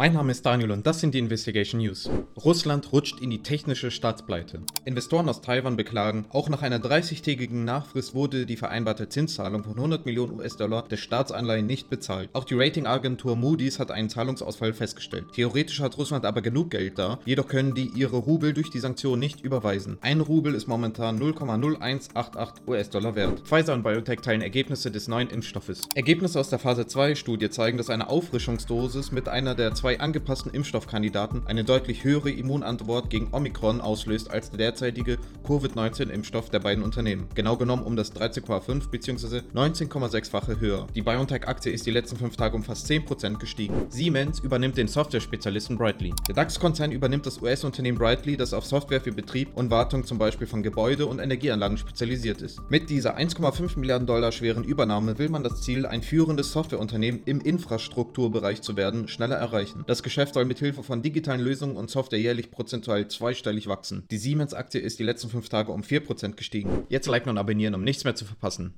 Mein Name ist Daniel und das sind die Investigation News. Russland rutscht in die technische Staatspleite. Investoren aus Taiwan beklagen, auch nach einer 30-tägigen Nachfrist wurde die vereinbarte Zinszahlung von 100 Millionen US-Dollar der Staatsanleihen nicht bezahlt. Auch die Ratingagentur Moody's hat einen Zahlungsausfall festgestellt. Theoretisch hat Russland aber genug Geld da, jedoch können die ihre Rubel durch die Sanktionen nicht überweisen. Ein Rubel ist momentan 0,0188 US-Dollar wert. Pfizer und BioNTech teilen Ergebnisse des neuen Impfstoffes. Ergebnisse aus der Phase 2 Studie zeigen, dass eine Auffrischungsdosis mit einer der zwei zwei angepassten Impfstoffkandidaten eine deutlich höhere Immunantwort gegen Omikron auslöst als der derzeitige Covid-19-Impfstoff der beiden Unternehmen. Genau genommen um das 13,5 bzw. 19,6-fache höher. Die BioNTech-Aktie ist die letzten fünf Tage um fast 10% gestiegen. Siemens übernimmt den Software-Spezialisten Brightly. Der DAX-Konzern übernimmt das US-Unternehmen Brightly, das auf Software für Betrieb und Wartung zum Beispiel von Gebäude und Energieanlagen spezialisiert ist. Mit dieser 1,5 Milliarden Dollar schweren Übernahme will man das Ziel, ein führendes Softwareunternehmen im Infrastrukturbereich zu werden, schneller erreichen. Das Geschäft soll mithilfe von digitalen Lösungen und Software jährlich prozentual zweistellig wachsen. Die Siemens-Aktie ist die letzten fünf Tage um 4% gestiegen. Jetzt liken und abonnieren, um nichts mehr zu verpassen.